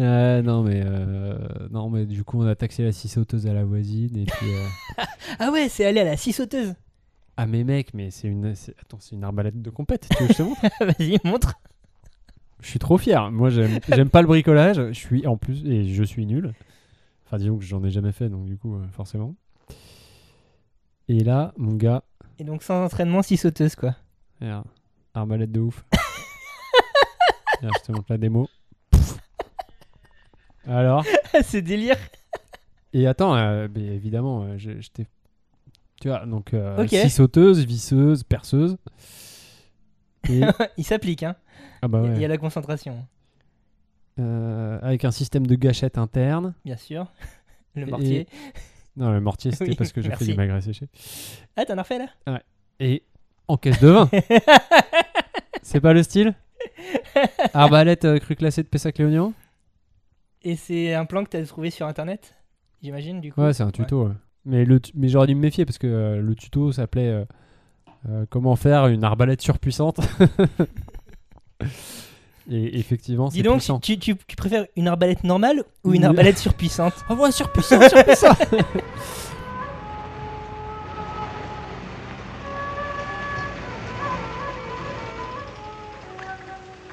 Euh, non, mais euh, non, mais du coup, on a taxé la scie sauteuse à la voisine et puis. euh, Ah ouais, c'est aller à la scie sauteuse. Ah mais mec, mais c'est une, attends, c'est une arbalète de compète. Tu veux que je te montre? Vas-y, montre. Je suis trop fier. Moi, j'aime, j'aime pas le bricolage. Je suis en plus et je suis nul. Enfin, disons que j'en ai jamais fait, donc du coup, euh, forcément. Et là, mon gars, Et donc sans entraînement, scie sauteuse quoi. arbalète de ouf. Je te montre la démo. Alors. c'est délire. Et attends, euh, mais évidemment, euh, je, t'ai. Tu vois, donc euh, Ok. scie sauteuse, visseuse, perceuse. Et, Il s'applique, hein. ah bah Il y a- il y ouais. a la concentration, Euh, avec un système de gâchette interne. bien sûr. Le Et- mortier. Non, le mortier, c'était Oui, parce que j'ai fait merci. du magret séché. Ah, t'en as refait là? Et en caisse de vin. C'est pas le style? Arbalète euh, cru classé de Pessac Léognan Et c'est un plan que t'as trouvé sur internet J'imagine du coup Ouais, c'est un tuto. ouais. Mais, le tu- mais j'aurais dû me méfier parce que euh, le tuto s'appelait euh, euh, Comment faire une arbalète surpuissante. Et effectivement, c'est Dis donc, puissant. tu, tu- tu préfères une arbalète normale ou une Oui. arbalète surpuissante Ah ouais, surpuissant, surpuissant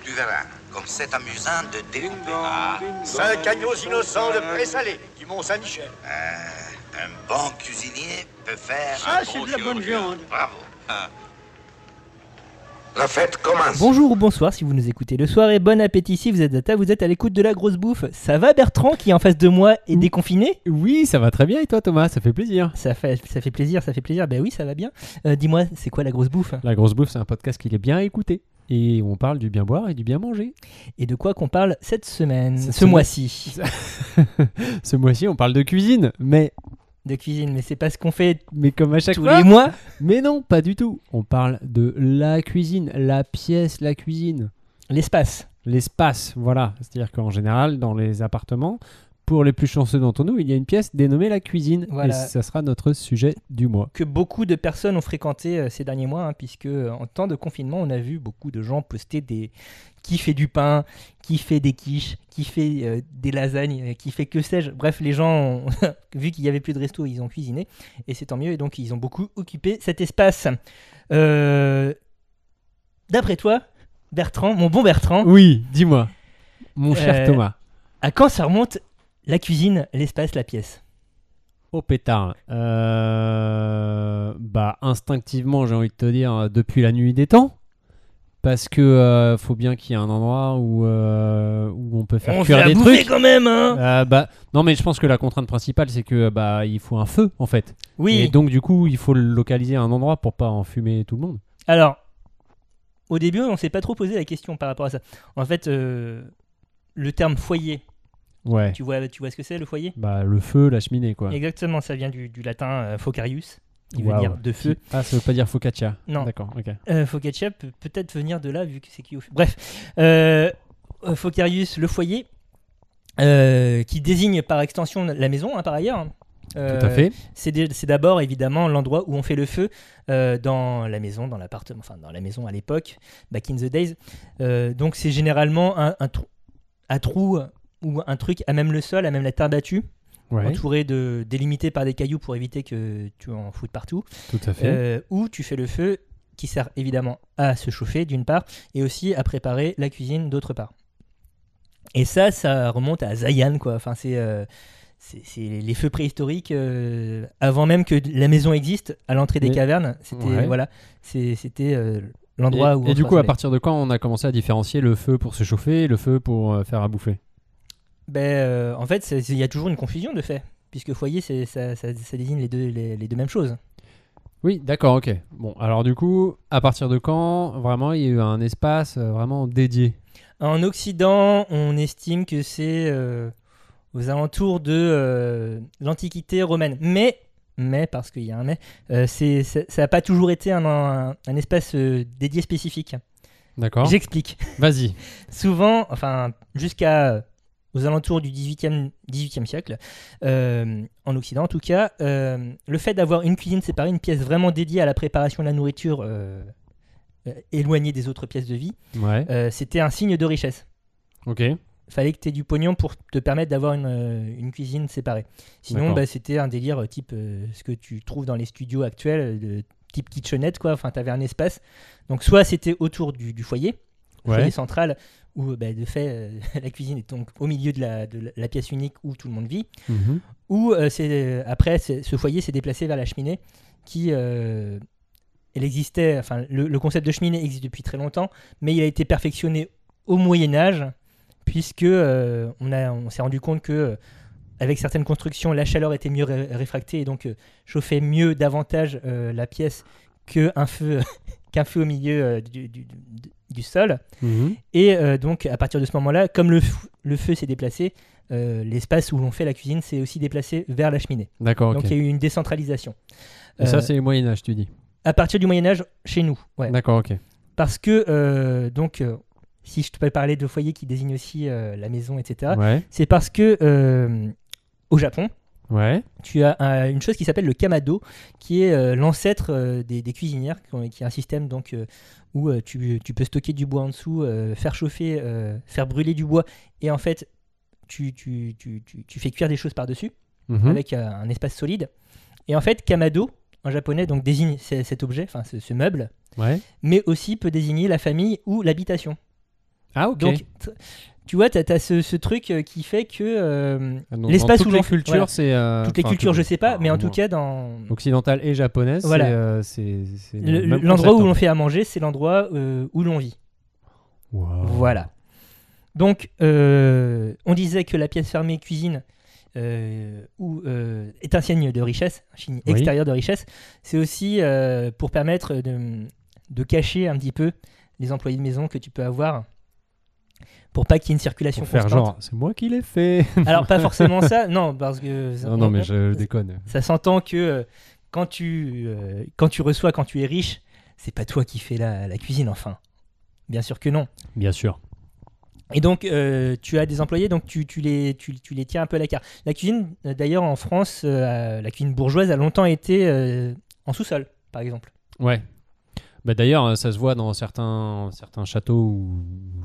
Tu verras, comme c'est amusant de découper. Ah, Cinq agneaux innocents de pré-salé du Mont-Saint-Michel. euh, un bon cuisinier peut faire Ça, un c'est bon de la bonne viande. Bravo. Ah. La fête commence. Bonjour ou bonsoir si vous nous écoutez le soir et bon appétit si vous êtes à table, vous êtes à l'écoute de la grosse bouffe. Ça va Bertrand qui est en face de moi est déconfiné? Oui, ça va très bien et toi Thomas, ça fait plaisir. ça fait, ça fait plaisir, ça fait plaisir. Ben oui, ça va bien. Euh, Dis-moi, c'est quoi la grosse bouffe? La grosse bouffe, c'est un podcast qui est bien écouté. Et on parle du bien boire et du bien manger. Et de quoi qu'on parle cette semaine, Cette ce mois-ci Ce mois-ci, on parle de cuisine, mais, de cuisine Mais c'est pas ce qu'on fait mais comme à chaque tous fois. les mois Mais non, pas du tout. On parle de la cuisine, la pièce, la cuisine. L'espace. L'espace, voilà. C'est-à-dire qu'en général, dans les appartements, pour les plus chanceux d'entre nous, il y a une pièce dénommée la cuisine. Voilà. Et ça sera notre sujet du mois. que beaucoup de personnes ont fréquenté euh, ces derniers mois, hein, puisque euh, en temps de confinement, on a vu beaucoup de gens poster des qui fait du pain, qui fait des quiches, qui fait euh, des lasagnes, qui fait que sais-je. Bref, les gens, ont- vu qu'il y avait plus de resto, ils ont cuisiné, et c'est tant mieux, et donc ils ont beaucoup occupé cet espace. D'après toi, Bertrand, mon bon Bertrand, Oui, dis-moi, mon cher Thomas. à quand ça remonte la cuisine, l'espace, la pièce Au pétard. Euh, bah, instinctivement, j'ai envie de te dire, euh, depuis la nuit des temps. Parce que euh, faut bien qu'il y ait un endroit où, euh, où on peut faire On cuire fait des trucs. quand même, hein Euh, bah, non, mais je pense que la contrainte principale, c'est que bah, il faut un feu, en fait. Oui. Et donc, du coup, il faut le localiser à un endroit pour pas enfumer tout le monde. Alors, au début, on s'est pas trop posé la question par rapport à ça. En fait, euh, le terme foyer, Ouais. tu vois, tu vois ce que c'est le foyer? Bah, le feu, la cheminée, quoi. Exactement, ça vient du, du latin euh, focarius, qui veut dire de feu. Ah, ça veut pas dire focaccia. Non. D'accord, ok. Euh, focaccia peut peut-être venir de là, vu que c'est qui au feu. Bref, euh, focarius, le foyer, qui désigne par extension la maison, hein, par ailleurs. Tout à fait. C'est d'abord évidemment l'endroit où on fait le feu euh, dans la maison, dans l'appartement, enfin dans la maison à l'époque, back in the days. Euh, donc c'est généralement un, un trou, un trou ou un truc à même le sol, à même la terre battue, Ouais, entouré de délimité par des cailloux pour éviter que tu en foutes partout. tout à fait. Euh, où tu fais le feu qui sert évidemment à se chauffer d'une part et aussi à préparer la cuisine d'autre part. Et ça, ça remonte à Zayan quoi. Enfin c'est euh, les feux préhistoriques euh, avant même que la maison existe à l'entrée des Mais- cavernes. C'était Ouais. voilà, c'était euh, l'endroit où. et du coup, à partir de quand on a commencé à différencier le feu pour se chauffer et le feu pour euh, faire à bouffer? Ben, euh, en fait, il y a toujours une confusion de fait, puisque foyer, ça, ça- ça désigne les deux les, les deux mêmes choses. Oui, d'accord, ok. Bon, alors du coup, à partir de quand vraiment il y a eu un espace euh, vraiment dédié? En Occident, on estime que c'est euh, aux alentours de euh, l'Antiquité romaine. Mais, mais parce qu'il y a un mais, euh, c'est- ça n'a pas toujours été un, un- un espace dédié spécifique. D'accord J'explique. Vas-y. Souvent, enfin, jusqu'à aux alentours du 18e, 18e siècle, euh, en Occident en tout cas, euh, le fait d'avoir une cuisine séparée, une pièce vraiment dédiée à la préparation de la nourriture euh, éloignée des autres pièces de vie, Ouais, c'était un signe de richesse. ok. fallait que tu aies du pognon pour te permettre d'avoir une, une cuisine séparée. Sinon, bah, c'était un délire type ce que tu trouves dans les studios actuels, de type kitchenette, quoi. Enfin, tu avais un espace. Donc, soit c'était autour du, du foyer, Ouais. foyer central, où bah, de fait, euh, la cuisine est donc au milieu de la, de la pièce unique où tout le monde vit. Euh, euh, après, ce foyer s'est déplacé vers la cheminée qui. euh, elle existait, enfin, le, le concept de cheminée existe depuis très longtemps, mais il a été perfectionné au Moyen-Âge, puisque euh, on, a, on s'est rendu compte que. euh, avec certaines constructions, la chaleur était mieux ré- réfractée et donc euh, chauffait mieux davantage euh, la pièce qu'un feu, qu'un feu au milieu euh, du, du- du- du sol. Mhm. Et euh, donc, à partir de ce moment-là, comme le, feu s'est déplacé, euh, l'espace où l'on fait la cuisine s'est aussi déplacé vers la cheminée. D'accord. Donc, il y a eu une décentralisation. Et Euh, ça, c'est le Moyen-Âge, tu dis. à partir du Moyen-Âge, chez nous. Ouais. D'accord, ok. Parce que, euh, donc, si je te peux parler de foyer qui désigne aussi la maison, etc., Ouais, c'est parce que au Japon, ouais. tu as un- une chose qui s'appelle le kamado, qui est euh, l'ancêtre euh, des, des cuisinières, qui, ont- qui est un système donc euh, où tu, tu peux stocker du bois en dessous, faire chauffer, faire brûler du bois, et en fait, tu, fais cuire des choses par-dessus Mhm. avec un espace solide. Et en fait, kamado, en japonais, donc désigne cet objet, enfin ce, ce meuble, Ouais. mais aussi peut désigner la famille ou l'habitation. Ah, ok. Donc, tu vois, tu as, ce, ce truc euh, qui fait que euh, Ah, l'espace où les cultures, voilà. c'est. euh, toutes les cultures, je sais pas, mais en tout cas, dans, Occidentale et japonaise, Voilà. c'est, euh, Le- L'endroit où en l'on fait. à manger, c'est l'endroit où l'on vit. Wow. Voilà. Donc, on disait que la pièce fermée cuisine ou, est un signe de richesse, un signe Oui. extérieur de richesse. C'est aussi pour permettre de, de cacher un petit peu les employés de maison que tu peux avoir pour pas qu'il y ait une circulation Pour faire genre, c'est moi qui l'ai fait. Alors, pas forcément ça, non, parce que. non, non, on- mais je déconne. Ça s'entend que euh, quand, tu, euh, quand tu reçois, quand tu es riche, c'est pas toi qui fais la, la cuisine, enfin. Bien sûr que non. Bien sûr. Et donc, euh, tu as des employés, donc tu, tu les, tu, tu les tiens un peu à l'écart. La cuisine, d'ailleurs, en France, la cuisine bourgeoise a longtemps été en sous-sol, par exemple. Ouais. Bah, D'ailleurs, euh, ça se voit dans certains, certains châteaux ou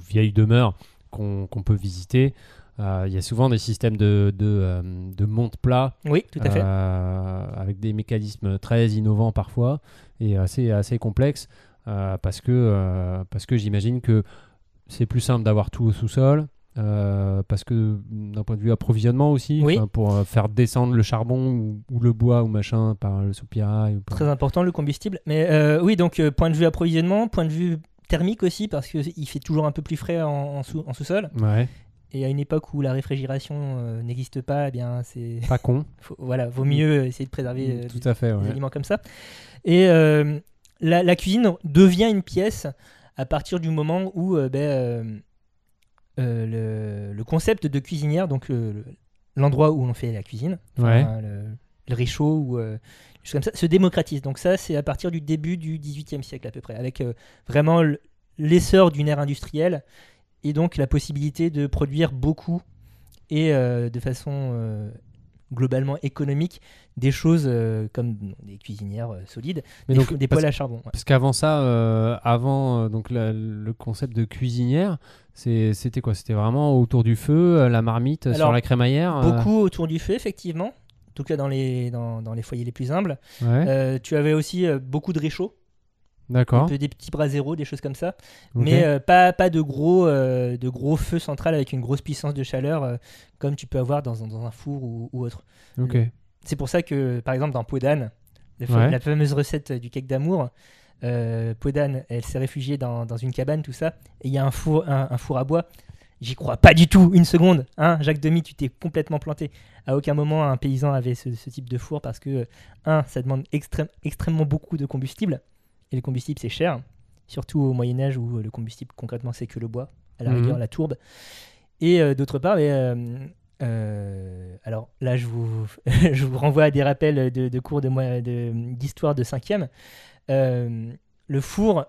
vieilles demeures qu'on peut visiter. Euh, Il y a souvent des systèmes de, de, euh, de monte plat Oui, tout à fait. euh, avec des mécanismes très innovants parfois et assez, assez complexes parce que, parce que j'imagine que c'est plus simple d'avoir tout au sous-sol. Euh, parce que d'un point de vue approvisionnement aussi, Oui. pour euh, faire descendre le charbon ou, ou le bois ou machin par le soupirail. ou par- Très important, le combustible. Mais euh, oui, donc, point de vue approvisionnement, point de vue thermique aussi, parce qu'il fait toujours un peu plus frais en, en sous- en sous-sol. Ouais, Et à une époque où la réfrigération n'existe pas, eh bien, c'est. pas con. faut- voilà, vaut mieux essayer de préserver euh, Tout à fait, des ouais. aliments comme ça. Et la, la cuisine devient une pièce à partir du moment où ben, le, le concept de cuisinière, donc euh, le- l'endroit où on fait la cuisine, Ouais. enfin, le, le réchaud ou euh, comme ça, se démocratise. Donc ça, c'est à partir du début du XVIIIe siècle à peu près, avec euh, vraiment l'essor d'une ère industrielle et donc la possibilité de produire beaucoup et euh, de façon euh, globalement économique des choses euh, comme des cuisinières euh, solides, Mais des, donc, des poêles à charbon. ouais. Parce qu'avant ça, euh, avant donc la- le concept de cuisinière, c'était quoi? C'était vraiment autour du feu, la marmite sur la crémaillère Beaucoup autour du feu, effectivement, en tout cas dans les, dans, dans les foyers les plus humbles. Ouais, tu avais aussi beaucoup de réchauds, un d'accord. peu des petits braseros, des choses comme ça, mais euh, pas, pas de, gros, euh, de gros feux central avec une grosse puissance de chaleur euh, comme tu peux avoir dans, un- dans un four ou, ou autre. Ok. C'est pour ça que, par exemple, dans fa- Ouais. la fameuse recette du cake d'amour, euh, d'âne, elle s'est réfugiée dans, dans une cabane, tout ça, et il y a un four, un, un four à bois. J'y crois pas du tout, une seconde. Hein, Jacques Demy, tu t'es complètement planté. À aucun moment, un paysan avait ce, ce type de four parce que, un, ça demande extrême- extrêmement beaucoup de combustible, et le combustible, c'est cher, surtout au Moyen-Âge où euh, le combustible, concrètement, c'est que le bois, à la Mhm. rigueur, la tourbe. Et euh, d'autre part, mais, euh, alors là, je vous, je vous renvoie à des rappels de, de cours de moi- de- d'histoire de 5e. le four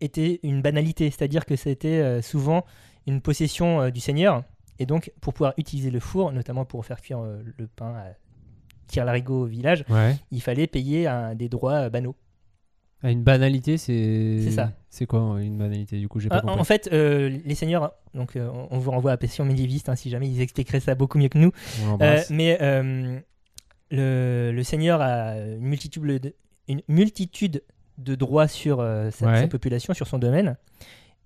était une banalité, c'est-à-dire que c'était souvent une possession du seigneur. Et donc, pour pouvoir utiliser le four, notamment pour faire cuire le pain à tire-larigot au village, Ouais. il fallait payer un- des droits banaux. Ah, une banalité, c'est. C'est ça. C'est quoi euh, une banalité? Du coup, j'ai pas Ah, compris. en fait, euh, les seigneurs, donc euh, on vous renvoie à Passion médiéviste, hein, si jamais ils expliqueraient ça beaucoup mieux que nous. On Euh, mais le, le seigneur a une multitude de, une multitude de droits sur sa, Ouais. sa population, sur son domaine.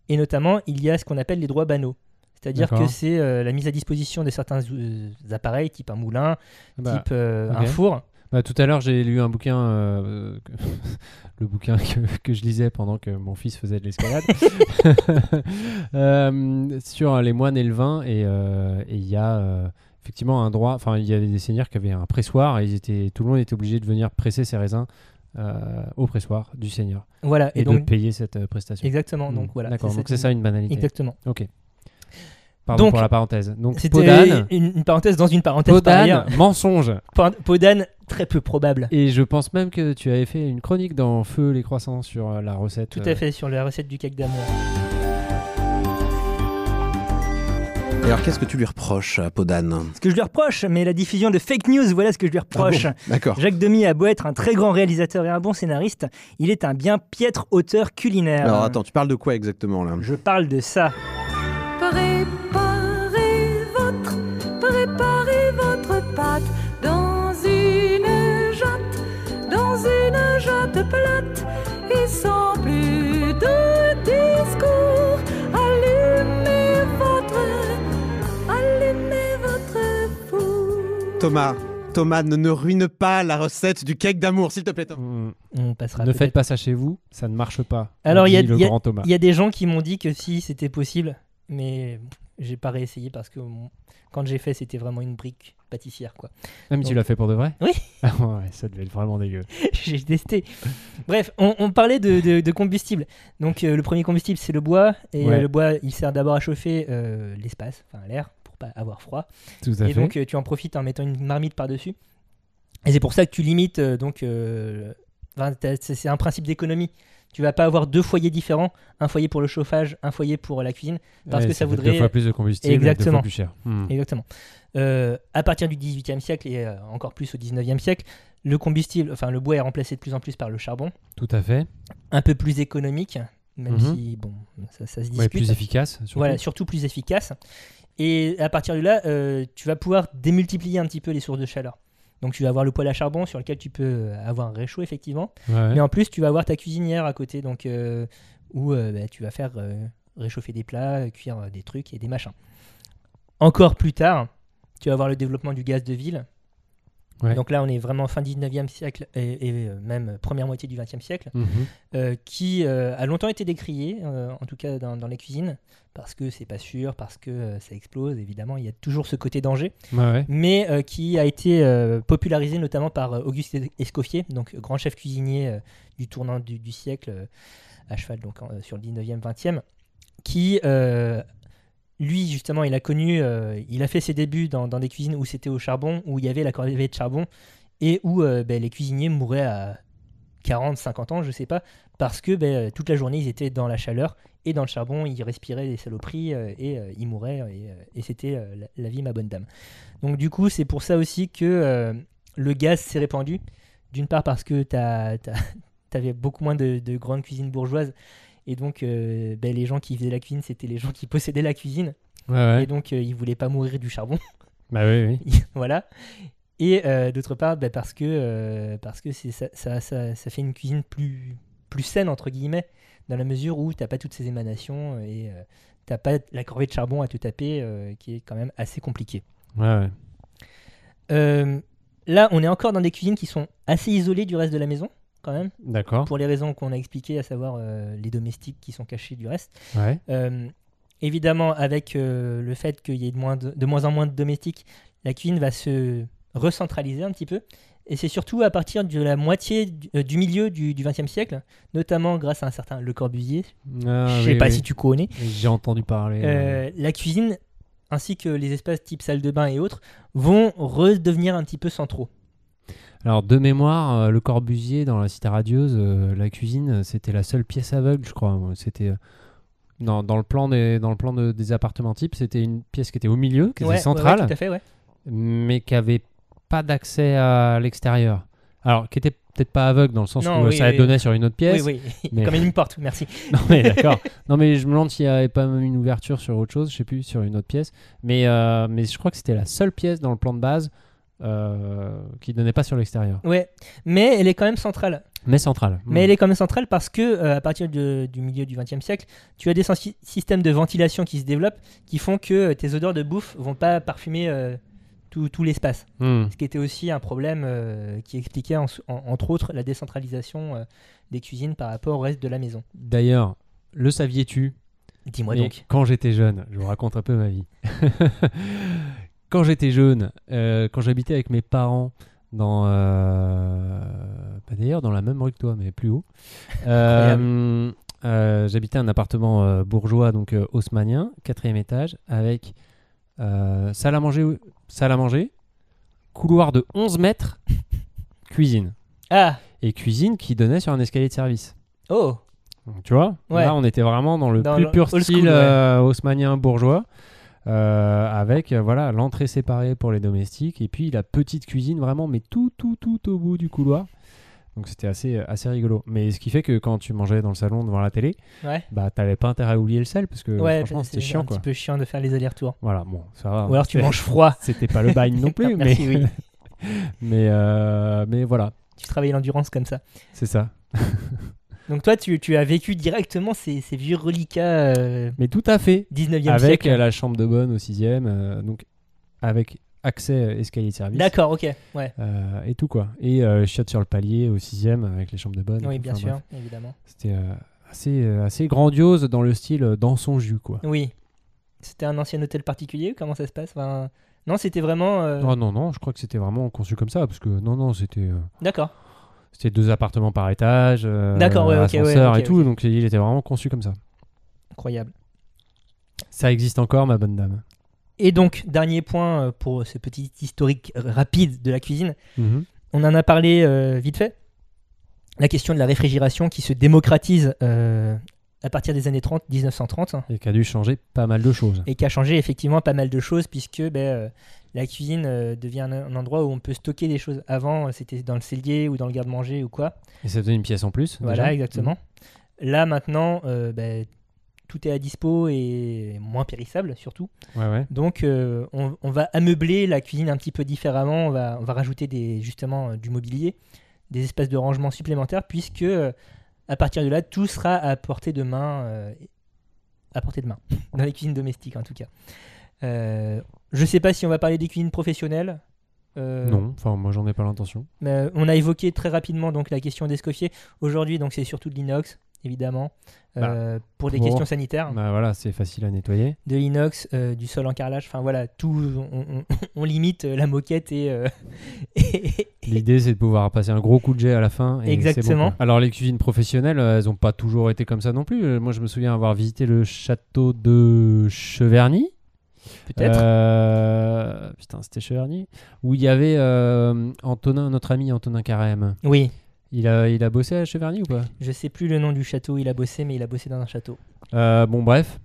Et notamment, il y a ce qu'on appelle les droits banaux. C'est-à-dire que c'est la mise à disposition de certains appareils, type un moulin, Bah, type un four. Bah, tout à l'heure, j'ai lu un bouquin, euh, que- le bouquin que, que je lisais pendant que mon fils faisait de l'escalade, Euh, sur les moines et le vin. Et euh, il y a effectivement un droit. Enfin, il y avait des seigneurs qui avaient un pressoir et ils étaient, tout le monde était obligé de venir presser ses raisins au pressoir du seigneur Voilà. et, Et, de donc, payer cette prestation. exactement. Hmm, Donc voilà. D'accord, donc c'est ça une banalité. Exactement. Ok. Pardon Donc, pour la parenthèse. Donc C'était Podane, une, une parenthèse dans une parenthèse par. Podane, mensonge. Pod- Podane, très peu probable. Et je pense même que tu avais fait une chronique dans Feu les croissants sur euh, la recette. Tout euh, à fait, sur la recette du cake d'amour. Et alors, qu'est-ce que tu lui reproches à Podane Ce que je lui reproche, mais la diffusion de fake news, voilà ce que je lui reproche. Ah bon D'accord. Jacques Demy a beau être un très grand réalisateur et un bon scénariste, il est un bien piètre auteur culinaire. Alors, attends, tu parles de quoi exactement là? Je parle de ça. Plate et sans plus de discours. Allumez votre, allumez votre four. Thomas, Thomas, ne, ne ruine pas la recette du cake d'amour, s'il te plaît. Thomas. mm, On passera. ne faites pas ça chez vous, ça ne marche pas. Alors, il y y a- des gens qui m'ont dit que si c'était possible, mais j'ai pas réessayé parce que bon, quand j'ai fait, c'était vraiment une brique pâtissière quoi. Même tu donc- l'as fait pour de vrai? Oui. Ah ouais, ça devait être vraiment dégueu. j'ai testé. Bref, on, on parlait de, de- de combustible. Donc euh, le premier combustible c'est le bois et Ouais. euh, le bois il sert d'abord à chauffer euh, l'espace, enfin l'air pour pas avoir froid. Tout à et fait. donc tu en profites en mettant une marmite par dessus. Et c'est pour ça que tu limites donc enfin, c'est un principe d'économie. Tu vas pas avoir deux foyers différents, un foyer pour le chauffage, un foyer pour la cuisine. parce Ouais, que ça voudrait- deux fois plus de combustible, et deux Exactement. fois plus cher. Hmm. Exactement. Euh, à partir du 18e siècle et euh, encore plus au 19e siècle, le combustible, enfin le bois est remplacé de plus en plus par le charbon, Tout à fait. un peu plus économique, même Mhm. si bon, ça, ça se discute. Ouais, plus efficace. surtout. Voilà, surtout plus efficace. Et à partir de là, euh, tu vas pouvoir démultiplier un petit peu les sources de chaleur. Donc tu vas avoir le poêle à charbon sur lequel tu peux avoir un réchaud effectivement, Ouais. mais en plus tu vas avoir ta cuisinière à côté, donc euh, où euh, bah, tu vas faire euh, réchauffer des plats, cuire des trucs et des machins. Encore plus tard, tu vas avoir le développement du gaz de ville. Ouais. Donc là, on est vraiment fin 19e siècle et, et, euh, même première moitié du 20e siècle, Mhm. euh, qui euh, a longtemps été décrié, euh, en tout cas dans, dans les cuisines, parce que c'est pas sûr, parce que ça explose, évidemment, il y a toujours ce côté danger, Ouais, ouais. mais qui a été popularisé notamment par Auguste Escoffier, donc grand chef cuisinier du tournant du, du siècle, à cheval donc sur le 19e, 20e, qui lui justement il a connu, euh, il a fait ses débuts dans, des cuisines où c'était au charbon, où il y avait la corvée de charbon et où euh, ben, les cuisiniers mouraient à 40, 50 ans, je sais pas, parce que ben, toute la journée ils étaient dans la chaleur et dans le charbon ils respiraient des saloperies euh, et euh, ils mouraient et, euh, c'était euh, la, vie ma bonne dame. Donc du coup c'est pour ça aussi que euh, le gaz s'est répandu, d'une part parce que tu avais beaucoup moins de, de grandes cuisines bourgeoises et donc euh, ben, les gens qui faisaient la cuisine c'était les gens qui possédaient la cuisine Ouais, ouais. et donc euh, ils voulaient pas mourir du charbon. Bah oui, oui. voilà. Et euh, d'autre part, bah, parce que, euh, parce que c'est, ça, ça, ça, ça fait une cuisine plus, plus saine, entre guillemets, dans la mesure où tu n'as pas toutes ces émanations et tu n'as pas la corvée de charbon à te taper, qui est quand même assez compliqué. Ouais, ouais. Là, on est encore dans des cuisines qui sont assez isolées du reste de la maison, quand même, D'accord. pour les raisons qu'on a expliquées, à savoir euh, les domestiques qui sont cachés du reste. Ouais. Euh, évidemment, avec euh, le fait qu'il y ait de moins, de, de moins en moins de domestiques, la cuisine va se recentraliser un petit peu. Et c'est surtout à partir de la moitié du, euh, du milieu du XXe siècle, notamment grâce à un certain Le Corbusier. Ah, Je sais oui, pas oui. si tu connais. J'ai entendu parler. Euh, la cuisine, ainsi que les espaces type salle de bain et autres, vont redevenir un petit peu centraux. Alors, de mémoire, euh, le Corbusier dans la Cité Radieuse, euh, la cuisine, c'était la seule pièce aveugle, je crois. C'était. euh, dans, dans le plan, des, dans le plan de- des appartements types, c'était une pièce qui était au milieu, qui Ouais, était centrale, ouais, tout à fait, ouais. mais qui avait pas d'accès à l'extérieur. Alors, qui était peut-être pas aveugle dans le sens Non, où oui, ça oui. donnait sur une autre pièce. Oui, oui. mais- Comme une porte, merci. Non mais d'accord. non mais je me demande s'il n'y avait pas même une ouverture sur autre chose, je sais plus, sur une autre pièce. Mais, euh, mais je crois que c'était la seule pièce dans le plan de base euh, qui donnait pas sur l'extérieur. Ouais, mais elle est quand même centrale. Mais centrale. Mais elle est quand même centrale parce que euh, à partir de- du milieu du XXe siècle, tu as des systèmes de ventilation qui se développent qui font que euh, tes odeurs de bouffe vont pas parfumer euh, tout, tout l'espace. Hmm. Ce qui était aussi un problème euh, qui expliquait en- en- entre autres la décentralisation des cuisines par rapport au reste de la maison. D'ailleurs, le saviez-tu? Dis-moi donc. Quand j'étais jeune, je vous raconte un peu ma vie. quand j'étais jeune, euh, quand j'habitais avec mes parents dans, euh, bah d'ailleurs dans la même rue que toi, mais plus haut. Euh, j'habitais un appartement bourgeois, donc haussmannien, quatrième étage, avec salle à manger, salle à manger, couloir de 11 mètres, cuisine Ah et cuisine qui donnait sur un escalier de service. Oh Donc, tu vois, Ouais. là on était vraiment dans le Dans plus le pur style school, ouais. haussmannien bourgeois, avec euh, voilà l'entrée séparée pour les domestiques et puis la petite cuisine vraiment, mais tout tout tout au bout du couloir. Donc c'était assez assez rigolo. Mais ce qui fait que quand tu mangeais dans le salon devant la télé, Ouais. bah t'avais pas intérêt à oublier le sel parce que Ouais, franchement c'est c'était chiant un quoi. petit peu chiant de faire les allers-retours. Voilà, bon ça va. Ou alors tu manges froid. C'était pas le bagne non plus, mais Merci, oui. mais euh, mais voilà, Tu travailles l'endurance comme ça. c'est ça. Donc toi, tu, tu as vécu directement ces, ces vieux reliquats euh, Mais tout à fait. 19e avec siècle. euh, la chambre de bonne au sixième, euh, donc avec accès euh, escalier de service. D'accord, ok. Ouais. Euh, et tout quoi. Et chiottes sur le palier au sixième avec les chambres de bonne. Oui, bien Enfin, sûr, bref. évidemment. C'était assez, assez grandiose dans le style dans son jus quoi. Oui. C'était un ancien hôtel particulier Comment ça se passe? Enfin, Non, c'était vraiment. euh, Oh non non, je crois que c'était vraiment conçu comme ça parce que non non c'était D'accord. C'était deux appartements par étage, euh, D'accord, ouais, ascenseur et tout, donc il était vraiment conçu comme ça. Incroyable. Ça existe encore ma bonne dame. Et donc, dernier point euh, pour ce petit historique rapide de la cuisine. Mhm. On en a parlé euh, vite fait. La question de la réfrigération qui se démocratise euh, à partir des années 30, 1930. Et qui a dû changer pas mal de choses. et qui a changé effectivement pas mal de choses puisque ben, euh, la cuisine euh, devient un, un endroit où on peut stocker des choses. Avant, euh, c'était dans le cellier ou dans le garde-manger ou quoi. Et ça faisait une pièce en plus. Voilà, déjà. exactement. Là, maintenant, euh, ben, tout est à dispo et moins périssable surtout. Ouais ouais. Donc, euh, on, on va ameubler la cuisine un petit peu différemment. On va, on va rajouter des, justement euh, du mobilier, des espaces de rangement supplémentaires puisque euh, à partir de là, tout sera à portée de main. euh, à portée de main, dans les cuisines domestiques en tout cas. Euh, je sais pas si on va parler des cuisines professionnelles. Euh, Non, enfin moi j'en ai pas l'intention. on a évoqué très rapidement donc la question d'escoffier. Aujourd'hui, donc c'est surtout de l'inox, évidemment, euh, pour des questions sanitaires. Bah voilà, c'est facile à nettoyer. De l'inox, euh, du sol en carrelage. Enfin voilà, tout. On, on- on limite euh, la moquette et. et- L'idée, c'est de pouvoir passer un gros coup de jet à la fin. et Exactement. bon. Alors, les cuisines professionnelles, elles n'ont pas toujours été comme ça non plus. Moi, je me souviens avoir visité le château de Cheverny. Peut-être. Euh, Putain, c'était Cheverny. Où il y avait euh, Antonin, notre ami Antonin Carême. Oui, Il a, il a bossé à Cheverny ou pas? Je sais plus le nom du château où il a bossé, mais il a bossé dans un château. Euh, Bon, bref.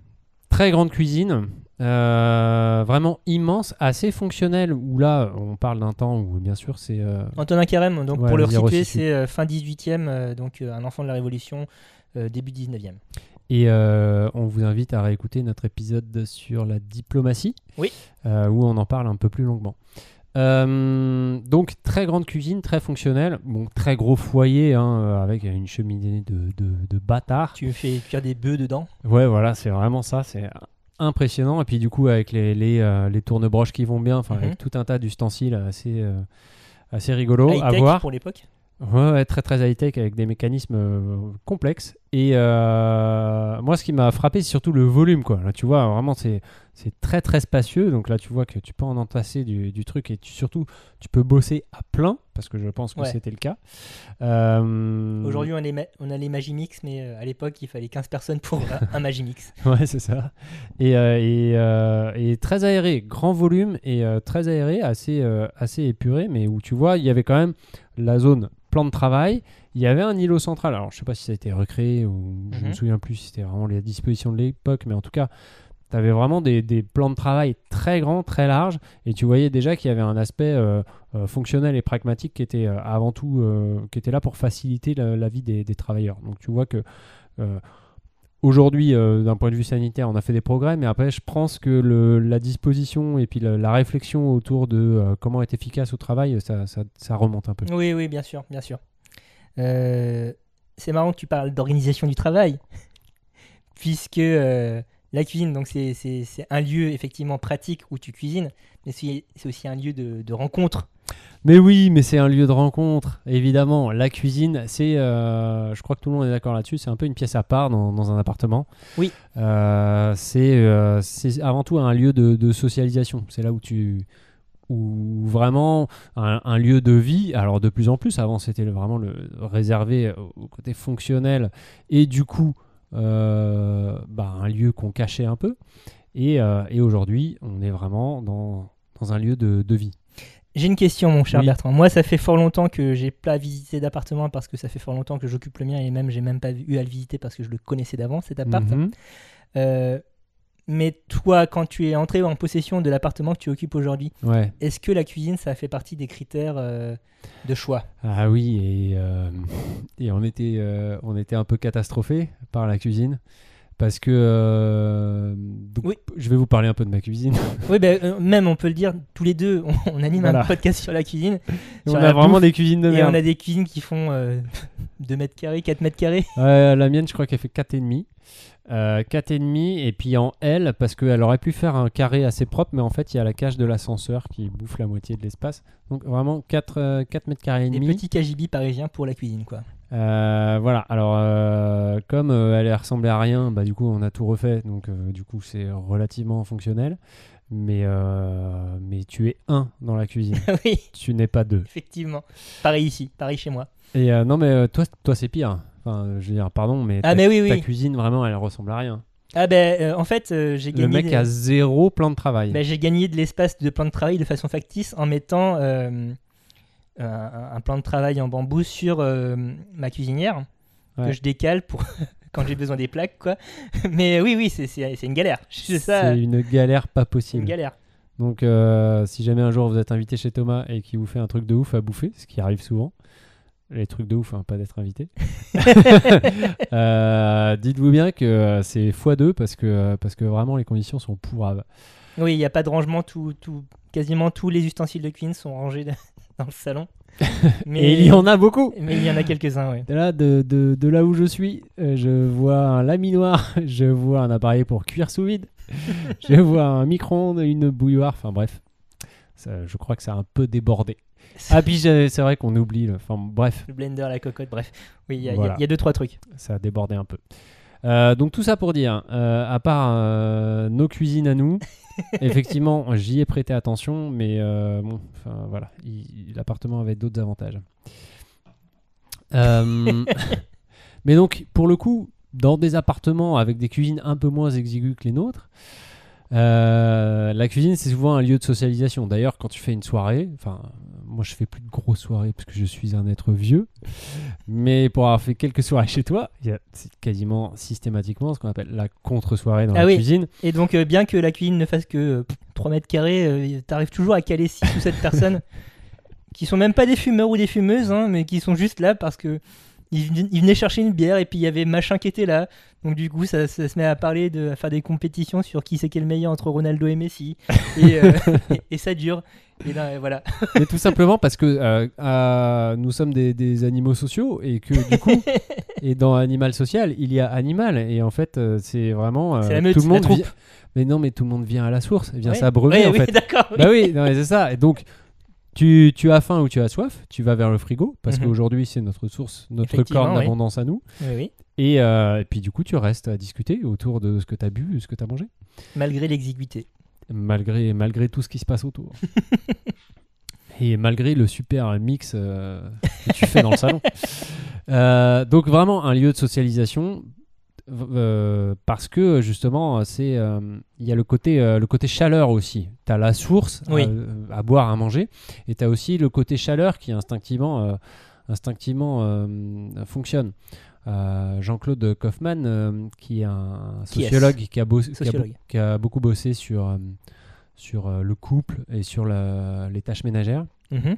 Très grande cuisine. euh, vraiment immense, assez fonctionnelle. Où là, on parle d'un temps où, bien sûr, c'est. euh, Antonin Carême, donc Ouais, pour le resituer, resitue. c'est fin 18e, euh, donc un enfant de la Révolution, début 19e. Et euh, on vous invite à réécouter notre épisode sur la diplomatie, Oui. euh, où on en parle un peu plus longuement. Euh, donc très grande cuisine, très fonctionnelle, bon très gros foyer hein, euh, avec une cheminée de, de, de bâtard. Tu fais cuire des bœufs dedans? Ouais voilà c'est vraiment ça, c'est impressionnant et puis du coup avec les, les, euh, les tournebroches qui vont bien, enfin Mhm. avec tout un tas d'ustensiles assez, euh, assez rigolo à High-tech voir. pour l'époque? Ouais, ouais, très très high-tech avec des mécanismes euh, complexes. Et euh, moi, ce qui m'a frappé, c'est surtout le volume. Quoi. Là, tu vois, vraiment, c'est, c'est très très spacieux. Donc là, tu vois que tu peux en entasser du, du truc et tu, surtout, tu peux bosser à plein, parce que je pense que Ouais. c'était le cas. Euh, Aujourd'hui, on a les, ma- on a les Magimix, mais euh, à l'époque, il fallait 15 personnes pour un- Magimix. Ouais, c'est ça. Et, euh, et, et très aéré, grand volume et très aéré, assez, assez épuré, mais où tu vois, il y avait quand même la zone plan de travail. Il y avait un îlot central. Alors, je sais pas si ça a été recréé ou je Mhm. me souviens plus si c'était vraiment les dispositions de l'époque, mais en tout cas, tu avais vraiment des, des plans de travail très grands, très larges, et tu voyais déjà qu'il y avait un aspect euh, euh, fonctionnel et pragmatique qui était euh, avant tout qui était là pour faciliter la, la vie des, des travailleurs. Donc tu vois que aujourd'hui, euh, d'un point de vue sanitaire, on a fait des progrès, mais après, je pense que le- la disposition et puis la, la réflexion autour de euh, comment être efficace au travail, ça, ça- ça remonte un peu. Oui, oui, bien sûr, bien sûr. Euh, c'est marrant que tu parles d'organisation du travail, puisque euh, la cuisine, donc c'est, c'est- c'est un lieu effectivement pratique où tu cuisines, mais c'est, c'est aussi un lieu de, de rencontre. Mais oui, mais c'est un lieu de rencontre, évidemment. La cuisine, c'est, euh, je crois que tout le monde est d'accord là-dessus, c'est un peu une pièce à part dans, dans un appartement. Oui. C'est, c'est avant tout un lieu de, de socialisation. C'est là où tu, où vraiment un, un lieu de vie. Alors de plus en plus, avant c'était vraiment le réservé au côté fonctionnel et du coup euh, bah, un lieu qu'on cachait un peu. Et, euh, et aujourd'hui, on est vraiment dans, dans un lieu de, de vie. J'ai une question, mon cher Oui. Bertrand. Moi, ça fait fort longtemps que j'ai pas visité d'appartement parce que ça fait fort longtemps que j'occupe le mien et même j'ai même pas eu à le visiter parce que je le connaissais d'avant cet appart. Mhm. Euh, mais toi, quand tu es entré en possession de l'appartement que tu occupes aujourd'hui, Ouais. est-ce que la cuisine, ça fait partie des critères euh, de choix? Ah oui, et, euh, et on, était, euh, on était un peu catastrophé par la cuisine. Parce que. donc, Oui. Je vais vous parler un peu de ma cuisine. Oui, euh, même on peut le dire, tous les deux, on, on anime Voilà. un podcast sur la cuisine. on a vraiment bouffe, des cuisines de Et merde. on a des cuisines qui font euh, 2 mètres carrés, 4 mètres carrés. Ouais, la mienne, je crois qu'elle fait 4,5. Euh, 4,5 et puis en L, parce qu'elle aurait pu faire un carré assez propre, mais en fait, il y a la cage de l'ascenseur qui bouffe la moitié de l'espace. Donc vraiment 4, euh, 4 mètres carrés et Des demi. petits KGB parisiens pour la cuisine, quoi. Euh, voilà, alors euh, comme elle ressemblait à rien, bah, du coup on a tout refait, donc du coup c'est relativement fonctionnel. Mais, euh, mais tu es un dans la cuisine, oui, tu n'es pas deux. effectivement. Pareil ici, pareil chez moi. Et euh, non mais toi, toi c'est pire. Enfin, je veux dire, pardon, mais, Ah, ta, mais oui, ta oui. cuisine vraiment elle ressemble à rien. Ah ben, euh, en fait, euh, j'ai Le gagné... mec des- a zéro plan de travail. Ben, j'ai gagné de l'espace de plan de travail de façon factice en mettant euh, un, un plan de travail en bambou sur ma cuisinière Ouais. que je décale pour quand j'ai besoin des plaques, quoi. Mais oui, oui, c'est- une galère. C'est une galère pas c'est une possible. galère. Donc, si jamais un jour vous êtes invité chez Thomas et qu'il vous fait un truc de ouf à bouffer, ce qui arrive souvent, les trucs de ouf, hein, pas d'être invité, euh, dites-vous bien que euh, c'est x2 parce que, euh, parce que vraiment les conditions sont pourrables. Oui, il n'y a pas de rangement, tout, tout, quasiment tous les ustensiles de cuisine sont rangés dans le salon. Mais, Et il y en a beaucoup mais il y en a quelques-uns, oui. Là, de, de, de là où je suis, je vois un laminoir, je vois un appareil pour cuire sous vide, je vois un micro-ondes, une bouilloire, enfin bref. Ça, je crois que ça a un peu débordé. Ah, puis j'ai- c'est vrai qu'on oublie. le- Enfin bref, Le blender, la cocotte, bref. Oui, il y, a- y y deux, trois trucs. ça a débordé un peu. Euh, donc tout ça pour dire, euh, à part euh, nos cuisines à nous, effectivement, j'y ai prêté attention, mais euh, bon, enfin voilà, il- l'appartement avait d'autres avantages. Euh, mais donc, pour le coup, dans des appartements avec des cuisines un peu moins exiguës que les nôtres, euh, la cuisine c'est souvent un lieu de socialisation. D'ailleurs, quand tu fais une soirée, enfin, moi je fais plus de grosses soirées parce que je suis un être vieux, mais pour avoir fait quelques soirées chez toi, il y a c'est quasiment systématiquement ce qu'on appelle la contre-soirée dans Ah la oui. cuisine. Et donc, euh, bien que la cuisine ne fasse que euh, 3 mètres carrés, euh, t'arrives toujours à caler 6 ou 7 personnes qui sont même pas des fumeurs ou des fumeuses, hein, mais qui sont juste là parce que ils, ven- ils venaient chercher une bière et puis il y avait machin qui était là. Donc du coup, ça, ça se met à parler, de, à faire des compétitions sur qui c'est qui est le meilleur entre Ronaldo et Messi. Et, euh, et, et ça dure. Et là, voilà. Mais tout simplement parce que euh, euh, nous sommes des, des animaux sociaux et que du coup, et dans Animal Social, il y a animal et en fait, euh, c'est vraiment euh, C'est la meute, tout le monde vient- Mais non, mais tout le monde vient à la source, vient Ouais. s'abreuver Ouais, en oui, fait. d'accord. oui. Bah oui, c'est ça. Et donc, tu, tu as faim ou tu as soif, tu vas vers le frigo parce Mhm. qu'aujourd'hui c'est notre source, notre corne oui. d'abondance à nous. Oui. Et, et puis du coup, tu restes à discuter autour de ce que tu as bu, ce que tu as mangé, Malgré l'exiguïté. Malgré, malgré tout ce qui se passe autour. et malgré le super mix euh, que tu fais dans le salon. Euh, donc vraiment un lieu de socialisation. euh, parce que justement c'est il y a le côté le côté chaleur aussi tu as la source Oui. à boire à manger et tu as aussi le côté chaleur qui instinctivement instinctivement fonctionne. Euh, Jean-Claude Kaufmann, euh, qui est un sociologue qui a, bossé- qui a, Sociologue. beau- qui a beaucoup bossé sur, euh, sur le couple et sur la- les tâches ménagères, Mhm.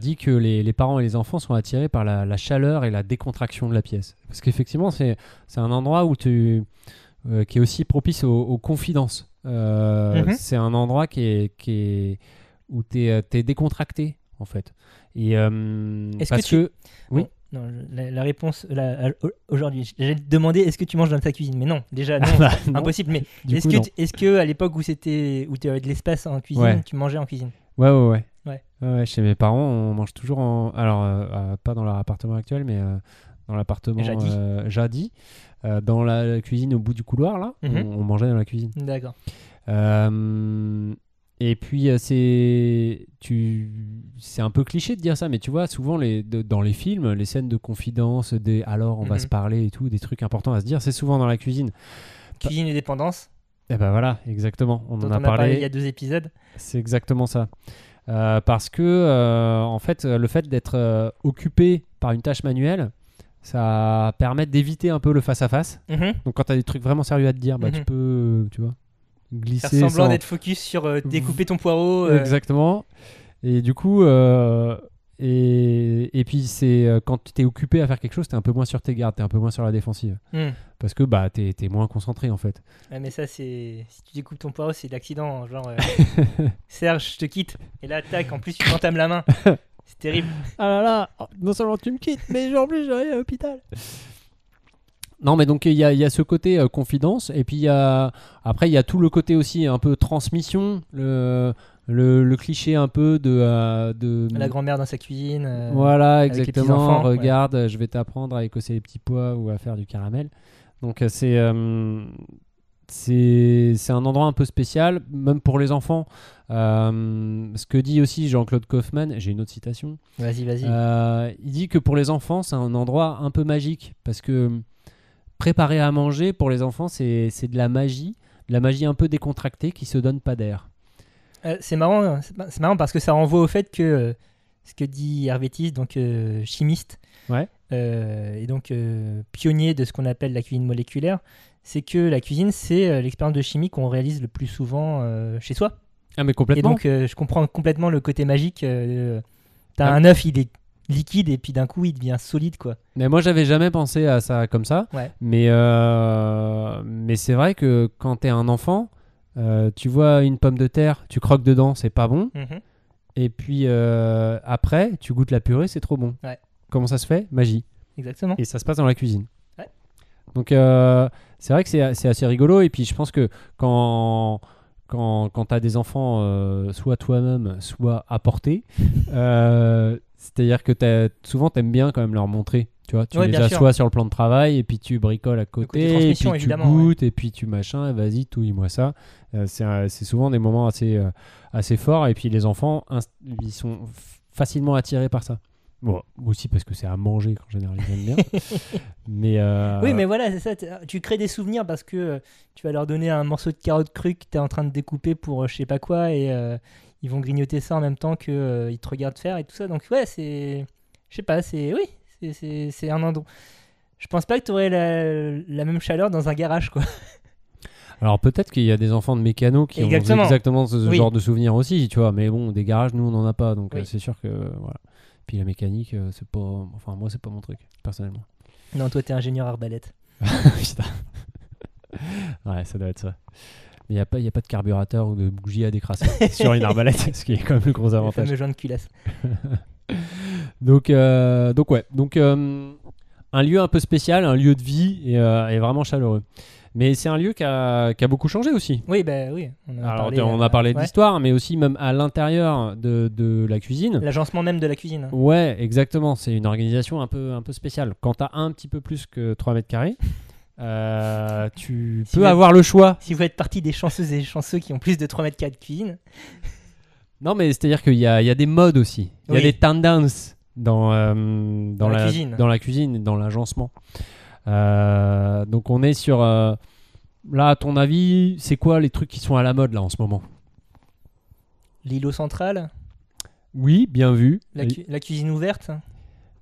dit que les, les parents et les enfants sont attirés par la, la chaleur et la décontraction de la pièce. Parce qu'effectivement, c'est un endroit où tu, qui est aussi propice aux, aux confidences. Mhm. C'est un endroit qui est, qui est, où tu es, décontracté, en fait. Et, Est-ce que tu- que, Oui. Bon, non, je- la, la réponse aujourd'hui, j'allais te demander est-ce que tu manges dans ta cuisine? Mais non, déjà, non, Bah, non, impossible. Mais est-ce que, tu- à l'époque où c'était où tu avais de l'espace en cuisine, Ouais. tu mangeais en cuisine? Ouais, ouais, ouais. Ouais. Ouais, Chez mes parents, on mange toujours en. Alors, euh, euh, pas dans leur appartement actuel, mais euh, dans l'appartement Jadis. dans la cuisine au bout du couloir, là, Mhm. on, on mangeait dans la cuisine. D'accord. Et puis, euh, c'est. Tu... Un peu cliché de dire ça, mais tu vois, souvent, les, de- dans les films, les scènes de confidence, des alors on va Mhm. se parler et tout, des trucs importants à se dire, c'est souvent dans la cuisine. Cuisine et dépendance. Et ben voilà, exactement. On en a on a parlé parlé. il y a deux épisodes. C'est exactement ça. Euh, parce que, euh, en fait, le fait d'être occupé par une tâche manuelle, ça permet d'éviter un peu le face-à-face. Mhm. Donc, quand tu as des trucs vraiment sérieux à te dire, bah, Mhm. tu peux, tu vois, glisser. Faire semblant sans- d'être focus sur euh, découper ton poireau. euh, Exactement. Et du coup, euh, et, et puis, c'est quand tu es occupé à faire quelque chose, tu es un peu moins sur tes gardes, tu es un peu moins sur la défensive. hmm. Parce que bah, tu es, moins concentré, en fait. Mais ça, c'est. Si tu découpes ton poireau, c'est de l'accident. Genre, euh, Serge, je te quitte. Et là, tac, en plus, tu m'entames la main. C'est terrible. Ah là là, oh, non seulement tu me quittes, mais en plus aller à l'hôpital. Non, mais donc il y y a ce côté euh, confidence, et puis il y a, après il y a tout le côté aussi un peu transmission, le, le, le cliché un peu de. euh, de La grand-mère dans sa cuisine. euh, voilà, exactement. ouais. Regarde, je vais t'apprendre à écosser les petits pois ou à faire du caramel. Donc c'est. c'est c'est un endroit un peu spécial, même pour les enfants. Euh, ce que dit aussi Jean-Claude Kaufmann, j'ai une autre citation. Vas-y, vas-y. Euh, il dit que pour les enfants, c'est un endroit un peu magique parce que préparer à manger pour les enfants, c'est de la magie, de la magie un peu décontractée qui se donne pas d'air. Euh, c'est marrant, hein, c'est ma- c'est marrant parce que ça renvoie au fait que euh, ce que dit Hervétis, donc euh, chimiste, Ouais. et donc pionnier de ce qu'on appelle la cuisine moléculaire, c'est que la cuisine, c'est l'expérience de chimie qu'on réalise le plus souvent chez soi. Ah mais Et complètement. donc, euh, je comprends complètement le côté magique. T'as Ah. un œuf, il est liquide et puis d'un coup, il devient solide, quoi. Mais moi, j'avais jamais pensé à ça comme ça. Ouais. Mais euh, mais c'est vrai que quand t'es un enfant, euh, tu vois une pomme de terre, tu croques dedans, c'est pas bon. Mhm. Et puis euh, après, tu goûtes la purée, c'est trop bon. Ouais. Comment ça se fait? Magie. Exactement. Et ça se passe dans la cuisine. Ouais. Donc c'est vrai que c'est c'est assez rigolo. Et puis je pense que quand, quand, quand tu as des enfants, euh, soit toi-même, soit à portée, euh, c'est-à-dire que t'as- souvent tu aimes bien quand même leur montrer. Tu vois, tu Ouais, les sûr. assois sur le plan de travail et puis tu bricoles à côté et puis tu goûtes et puis tu machin, vas-y, touille-moi ça. Euh, c'est souvent des moments assez, euh, assez forts et puis les enfants, ils sont facilement attirés par ça. Bon, aussi parce que c'est à manger qu'en général ils aiment bien. mais euh, Oui, mais voilà, c'est ça. Tu crées des souvenirs parce que euh, tu vas leur donner un morceau de carotte crue que tu es en train de découper pour euh, je sais pas quoi et euh, ils vont grignoter ça en même temps qu'ils te regardent faire et tout ça. Donc, ouais, c'est. Je sais pas, c'est. Oui, c'est- un endroit. Je pense pas que tu aurais la, la même chaleur dans un garage, quoi. Alors peut-être qu'il y a des enfants de mécano qui Exactement. ont exactement ce Oui. genre de souvenirs aussi, tu vois. Mais bon, des garages, nous on n'en a pas, donc Oui. c'est sûr que voilà. Puis la mécanique, euh, c'est pas, enfin moi c'est pas mon truc personnellement. Non, toi, t'es ingénieur arbalète. Ouais, ça doit être ça. Mais il n'y a, pas- y a pas de carburateur ou de bougie à décrasser sur une arbalète, ce qui est quand même le gros Le avantage. fameux joint de culasse. Donc, euh, donc ouais, donc euh, un lieu un peu spécial, un lieu de vie et, euh, et vraiment chaleureux. Mais c'est un lieu qui a, qui a beaucoup changé aussi. Oui, bah oui. On, a Alors, parlé, on euh, a parlé de ouais. l'histoire, mais aussi même à l'intérieur de, de la cuisine. L'agencement même de la cuisine. Ouais, exactement. C'est une organisation un peu, un peu spéciale. Quand tu as un petit peu plus que 3 mètres carrés, euh, tu Si peux êtes- avoir le choix. Si vous êtes partie des chanceuses et chanceux qui ont plus de 3 mètres carrés de cuisine, Non, mais c'est-à-dire qu'il y a, il y a des modes aussi. Il y a des tendances dans, euh, dans, Dans la cuisine. dans la cuisine et dans l'agencement. Euh, donc on est sur... euh, là, à ton avis, c'est quoi les trucs qui sont à la mode là en ce moment? L'îlot central, Oui, bien vu. La, cu- la cuisine ouverte?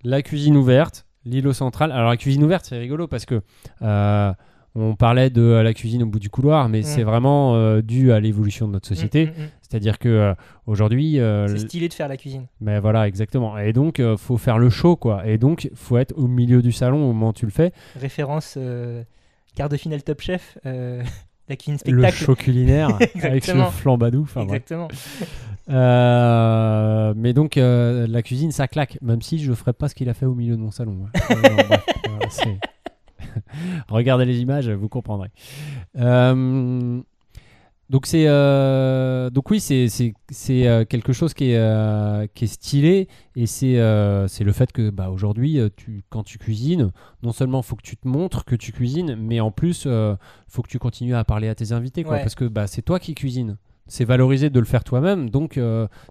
La cuisine ouverte, l'îlot central. Alors la cuisine ouverte, c'est rigolo parce que euh, on parlait de euh, la cuisine au bout du couloir, mais Mm. c'est vraiment euh, dû à l'évolution de notre société. Mm, mm, mm. C'est-à-dire que euh, aujourd'hui, euh, C'est stylé de faire la cuisine. mais voilà, exactement. Et donc, faut faire le show, quoi. Et donc, faut être au milieu du salon au moment où tu le fais. Référence quart de finale Top Chef, la cuisine Le spectacle. show culinaire avec le flambadou. Enfin. Exactement. Mais donc, la cuisine, ça claque. Même si je ferais pas ce qu'il a fait au milieu de mon salon. ouais. Non, bref, voilà, c'est- Regardez les images, vous comprendrez. Euh, donc c'est euh, donc oui c'est euh, quelque chose qui est euh, qui est stylé et c'est euh, c'est le fait que bah aujourd'hui tu quand tu cuisines non seulement faut que tu te montres que tu cuisines mais en plus faut que tu continues à parler à tes invités quoi Ouais. parce que bah c'est toi qui cuisines c'est valorisé de le faire toi-même donc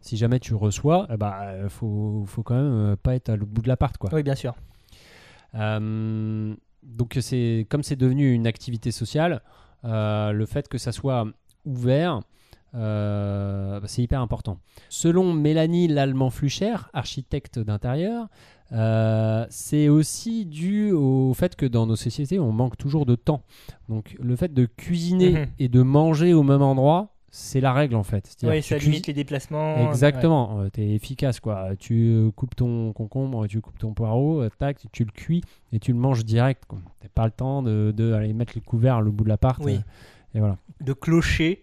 si jamais tu reçois eh bah faut faut quand même pas être à l'autre bout de l'appart quoi Oui, bien sûr. euh, donc c'est comme c'est devenu une activité sociale, euh, le fait que ça soit ouvert, euh, bah, c'est hyper important. Selon Mélanie Lallemand-Flucher, architecte d'intérieur, euh, c'est aussi dû au fait que dans nos sociétés, on manque toujours de temps. Donc le fait de cuisiner Mhm. et de manger au même endroit, c'est la règle en fait. Oui, ça tu limite les déplacements. Exactement, euh, t'es efficace quoi. Tu euh, coupes ton concombre, tu coupes ton poireau, euh, tac, tu le cuis et tu le manges direct. T'as pas le temps de, de aller mettre les couverts le bout de l'appart. Oui. et voilà. De clocher,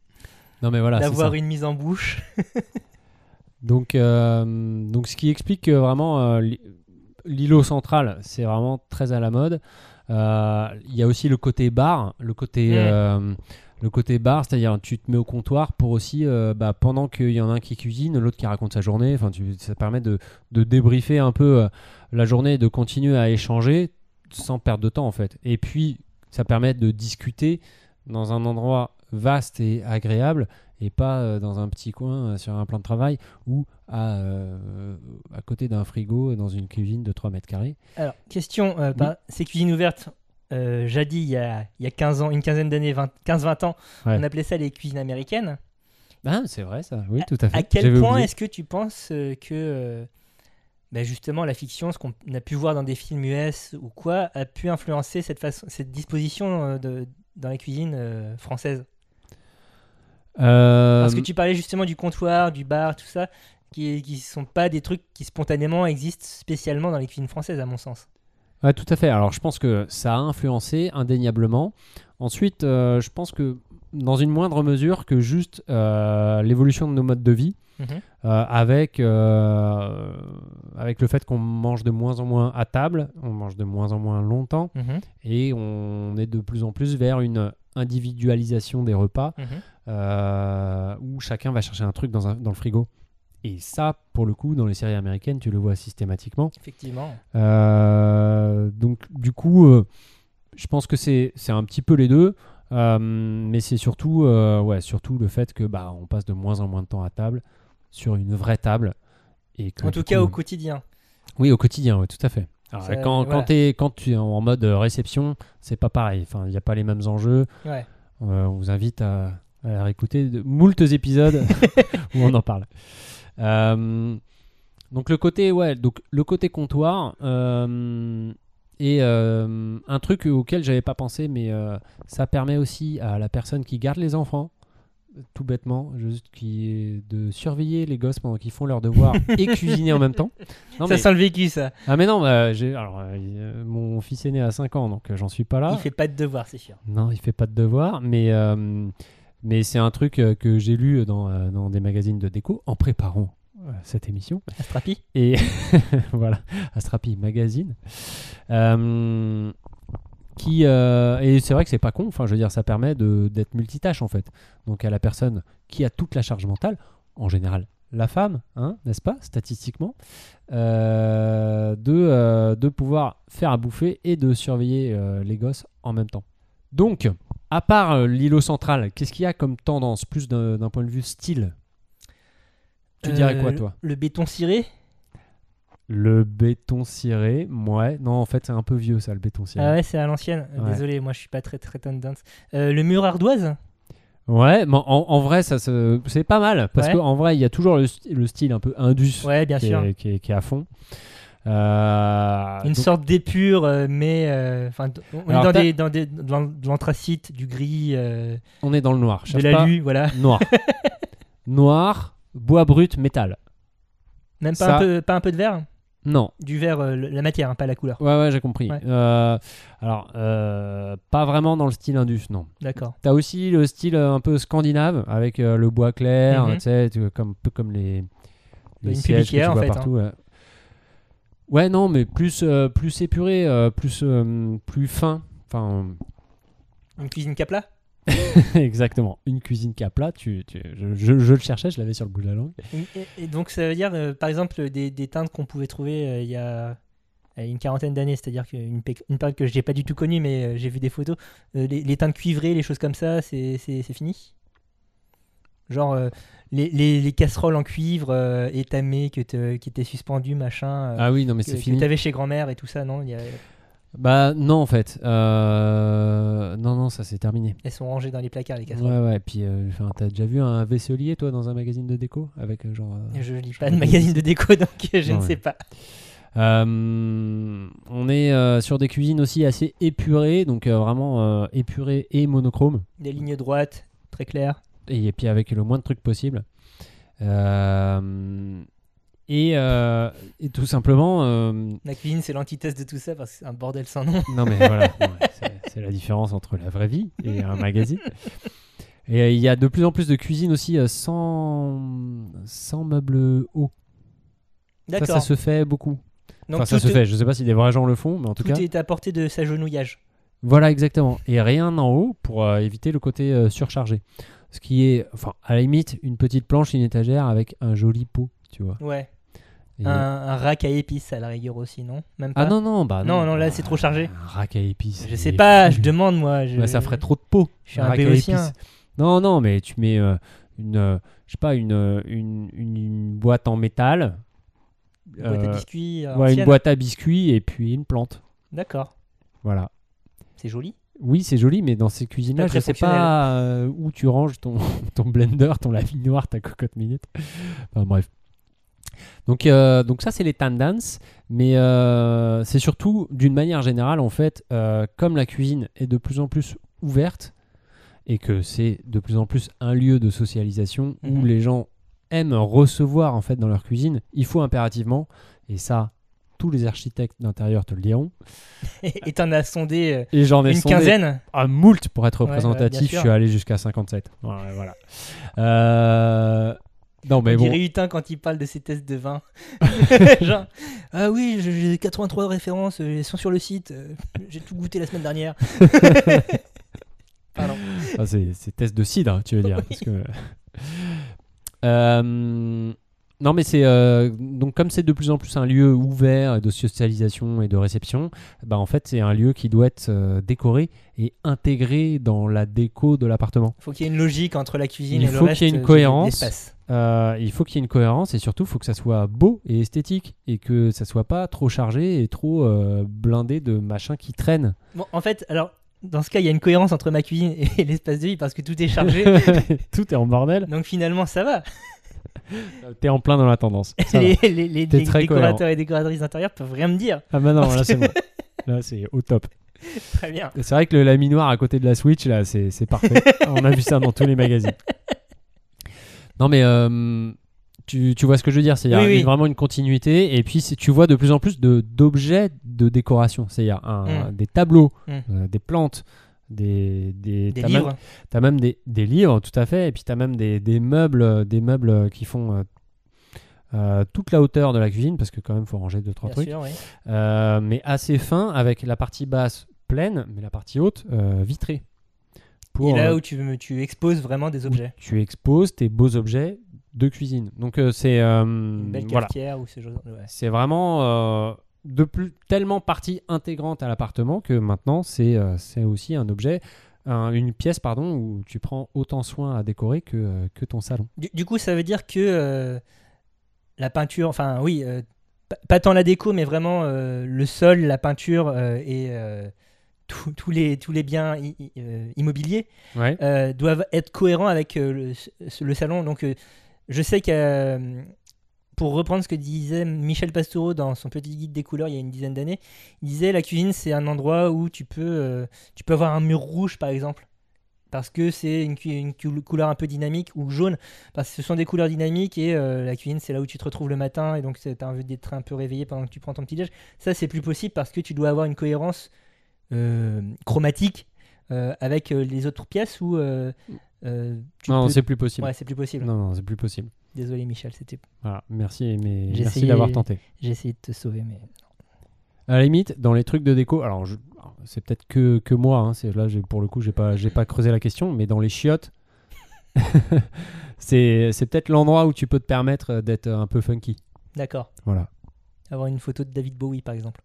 Non mais voilà, d'avoir une mise en bouche. Donc, euh, donc ce qui explique que vraiment euh, l'îlot central, c'est vraiment très à la mode. Euh, Il y a aussi le côté bar, le côté. Le côté bar, c'est-à-dire tu te mets au comptoir pour aussi, euh, bah, pendant qu'il y en a un qui cuisine, l'autre qui raconte sa journée. Enfin, ça permet de, de débriefer un peu euh, la journée et de continuer à échanger sans perdre de temps en fait. Et puis, ça permet de discuter dans un endroit vaste et agréable et pas euh, dans un petit coin sur un plan de travail ou à, à côté d'un frigo dans une cuisine de 3 mètres carrés. Alors, question, bah, ces cuisines ouvertes, euh, jadis, il y, a, il y a 15 ans, une quinzaine d'années, 20 15-20 ans, Ouais. on appelait ça les cuisines américaines. Ah, c'est vrai ça, oui, tout à fait. À quel point est-ce que tu penses euh, que euh, bah, justement la fiction, ce qu'on a pu voir dans des films US ou quoi, a pu influencer cette, façon, cette disposition de, dans la cuisine euh, française Euh, Parce que tu parlais justement du comptoir, du bar, tout ça, qui ne sont pas des trucs qui spontanément existent spécialement dans les cuisines françaises, à mon sens. Ouais, tout à fait. Alors, je pense que ça a influencé indéniablement. Ensuite, euh, je pense que dans une moindre mesure que juste euh, l'évolution de nos modes de vie, Mhm. euh, avec, avec le fait qu'on mange de moins en moins à table, on mange de moins en moins longtemps, Mhm. et on est de plus en plus vers une individualisation des repas Mhm. où chacun va chercher un truc dans, un- dans le frigo. Et ça, pour le coup, dans les séries américaines, tu le vois systématiquement. Effectivement. Euh, donc, du coup, euh, je pense que c'est un petit peu les deux. euh, mais c'est surtout, ouais, surtout le fait que bah, on passe de moins en moins de temps à table sur une vraie table. Et que, En tout cas, au quotidien. Oui, au quotidien, ouais, tout à fait. Alors, Ça, quand, voilà. quand, t'es- quand tu es en mode réception, c'est pas pareil. Enfin, il n'y a pas les mêmes enjeux. Ouais. On vous invite à, à réécouter de moultes épisodes où on en parle. Euh, donc le côté, ouais, donc le côté comptoir euh, et euh, un truc auquel j'avais pas pensé, mais euh, ça permet aussi à la personne qui garde les enfants, tout bêtement, juste qui est de surveiller les gosses pendant qu'ils font leurs devoirs et cuisiner en même temps. Non, ça mais- sent le vécu, ça. ah mais non, bah, j'ai- alors, euh, mon fils aîné a 5 ans, donc euh, j'en suis pas là. Il fait pas de devoir, c'est sûr. Non, il fait pas de devoirs, mais, euh, mais c'est un truc euh, que j'ai lu dans, euh, dans des magazines de déco en préparant euh, cette émission. Astrapi Et voilà, Astrapi Magazine. Euh, qui, euh, et c'est vrai que c'est pas con, enfin je veux dire, ça permet de- d'être multitâche en fait. Donc à la personne qui a toute la charge mentale, en général la femme, hein, n'est-ce pas, statistiquement, euh, de, de pouvoir faire à bouffer et de surveiller les gosses en même temps. Donc, à part euh, l'îlot central, qu'est-ce qu'il y a comme tendance, plus d'un point de vue style? Tu dirais quoi Euh, toi? Le béton ciré? Le béton ciré, ouais. Non, en fait, c'est un peu vieux ça, le béton ciré. Ah ouais, c'est à l'ancienne. Ouais. Désolé, moi je suis pas très très tendance. Euh, le mur ardoise? Ouais, mais en, en vrai, ça c'est pas mal. Parce Ouais. qu'en vrai, il y a toujours le, st- le style un peu indus Ouais, bien qui, sûr. est, qui est- qui est à fond. Euh, Une donc- sorte d'épure, euh, mais euh, on Alors, est dans, des, dans des- dans de l'anthracite, du gris, euh, On est dans le noir. de l'alu, voilà. Noir. noir, bois brut, métal. Même pas, Ça- un peu, pas un peu de verre Non. Du verre, euh, la matière, hein, pas la couleur. Ouais, ouais, j'ai compris. Ouais. Euh, alors, euh, pas vraiment dans le style indus, non. D'accord. T'as aussi le style un peu scandinave avec le bois clair, Mhm. tu sais, comme, un peu comme les, les Une sièges que tu pubiquière, en fait, hein. partout. ouais. Ouais, non, mais plus, euh, plus épuré, euh, plus, euh, plus fin. Enfin, Une cuisine capla exactement. Une cuisine qui a plat, tu, tu- je, je- je le cherchais, je l'avais sur le bout de la langue. Et, et- et donc ça veut dire, euh, par exemple, des, des teintes qu'on pouvait trouver euh, il y a euh, une quarantaine d'années, c'est-à-dire qu'une pe- une période que j'ai pas du tout connue, mais euh, j'ai vu des photos, euh, les, les teintes cuivrées, les choses comme ça, c'est c'est- c'est fini? Genre euh, les, les- les casseroles en cuivre euh, étamées que te- qui étaient suspendues, machin, euh, Ah oui, non, mais que, c'est que fini. t'avais chez grand-mère et tout ça, non Il y a- Bah non, en fait. Euh, Non, non, ça c'est terminé. Elles sont rangées dans les placards, les casseroles. Ouais, ouais. Puis, euh, enfin, t'as déjà vu un vaisselier, toi, dans un magazine de déco Avec genre. euh, Je lis pas de que- magazine de déco, donc je Non, ne ouais. sais pas. On est sur des cuisines aussi assez épurées, donc vraiment épurées et monochrome, Des lignes droites, très claires. Et, puis avec le moins de trucs possible. Euh, et, euh, et tout simplement, euh, La cuisine, c'est l'antithèse de tout ça parce que c'est un bordel sans nom. non mais voilà, c'est- la différence entre la vraie vie et un magazine. Et il y a de plus en plus de cuisines aussi sans, sans meubles hauts. Ça, D'accord. ça se fait beaucoup. Donc enfin, ça tout, se fait. Je sais pas si des vrais gens le font, mais en tout, tout cas. est à portée de s'agenouillage. Voilà, exactement. Et rien en haut pour éviter le côté surchargé. Ce qui est, enfin, à la limite, une petite planche, une étagère avec un joli pot, tu vois. Ouais. Et- Un, un rack à épices à la rigueur aussi, non? Même pas? Ah non, non, bah Non, non, là, c'est trop chargé. Un rack à épices. Je sais pas, je demande moi. Je... Bah, ça ferait trop de pot. Je suis un rack à épices. Non, non, mais tu mets euh, une, euh, je sais pas, une, une, une, une boîte en métal. Une boîte à euh, biscuits. ouais, une boîte à biscuits et puis une plante. D'accord. Voilà. C'est joli. Oui, c'est joli, mais dans ces cuisines-là, je très sais pas euh, où tu ranges ton, ton blender, ton lavinoir, ta cocotte minute. Enfin, bref. Donc, euh, donc ça, c'est les tendances, mais euh, c'est surtout, d'une manière générale, en fait, comme la cuisine est de plus en plus ouverte et que c'est de plus en plus un lieu de socialisation où Mhm. les gens aiment recevoir en fait dans leur cuisine, il faut impérativement, et ça, tous les architectes d'intérieur te le diront, Et t'en as sondé euh, et j'en ai une sondé quinzaine. à moult pour être ouais, représentatif. je suis allé jusqu'à 57. Ouais, voilà. Euh, Non, mais on bon. quand il parle de ses tests de vin. Genre, ah oui, j'ai 83 références, elles sont sur le site. euh, J'ai tout goûté la semaine dernière. Pardon. Ah, c'est c'est test de cidre, tu veux dire. Oui. parce que... Euh, Non, mais c'est euh, donc comme c'est de plus en plus un lieu ouvert de socialisation et de réception, bah en fait c'est un lieu qui doit être euh, décoré et intégré dans la déco de l'appartement. Faut qu'il y ait une logique entre la cuisine Il et le faut reste qu'il y ait une de- cohérence. Euh, il faut qu'il y ait une cohérence et surtout il faut que ça soit beau et esthétique et que ça soit pas trop chargé et trop euh, blindé de machins qui traînent. Bon, en fait, alors, dans ce cas, il y a une cohérence entre ma cuisine et l'espace de vie parce que tout est chargé. Tout est en bordel. donc finalement, ça va. T'es en plein dans la tendance. Les décorateurs et décoratrices intérieures peuvent rien me dire. Ah bah non, là c'est bon. Là c'est au top. Très bien. C'est vrai que le laminoir à côté de la Switch, là, c'est parfait. On a vu ça dans tous les magazines. Non, mais euh, tu, tu vois ce que je veux dire C'est-à-dire Oui, vraiment une continuité. Et puis, tu vois de plus en plus d'objets de, décoration. C'est-à-dire Mm. des tableaux, Mm. euh, des plantes, des, des, Des t'as même- livres. T'as même des, des livres, tout à fait. Et puis, t'as même des, des meubles, des meubles qui font euh, euh, toute la hauteur de la cuisine, parce que quand même, faut ranger deux, trois Bien trucs. sûr, oui. Euh, mais assez fin avec la partie basse pleine, mais la partie haute euh, vitrée. Pour, Et là où tu, tu exposes vraiment des objets. tu exposes tes beaux objets de cuisine. Donc c'est Une belle voilà, cafetière ou ce genre de... ouais. c'est vraiment de plus tellement partie intégrante à l'appartement que maintenant c'est euh, c'est aussi un objet, un- une pièce pardon où tu prends autant soin à décorer que euh, que ton salon. Du, du coup, ça veut dire que euh, la peinture, enfin oui, euh, pas- pas tant la déco, mais vraiment euh, le sol, la peinture euh, et euh, tous- tous les, tous les biens i- i- euh, immobiliers Ouais. euh, doivent être cohérents avec euh, le, salon. Donc, euh, je sais que, euh, pour reprendre ce que disait Michel Pastoureau dans son petit guide des couleurs il y a une dizaine d'années, il disait la cuisine, c'est un endroit où tu peux, euh, tu peux avoir un mur rouge, par exemple. Parce que c'est une, couleur un peu dynamique ou jaune, parce que ce sont des couleurs dynamiques et euh, la cuisine c'est là où tu te retrouves le matin et donc tu as envie d'être un peu réveillé pendant que tu prends ton petit déj. Ça c'est plus possible parce que tu dois avoir une cohérence euh, chromatique avec les autres pièces ou tu Non, peux- c'est plus possible. Ouais, c'est plus possible. Non, non, c'est plus possible. Désolé Michel, c'était Voilà, merci, mais J'ai merci essayé- d'avoir tenté. j'ai essayé de te sauver mais À la limite, dans les trucs de déco, alors je- c'est peut-être que, que moi, hein, c'est là j'ai- pour le coup j'ai pas j'ai pas creusé la question, mais dans les chiottes, c'est c'est peut-être l'endroit où tu peux te permettre d'être un peu funky. d'accord. Voilà. Avoir une photo de David Bowie par exemple.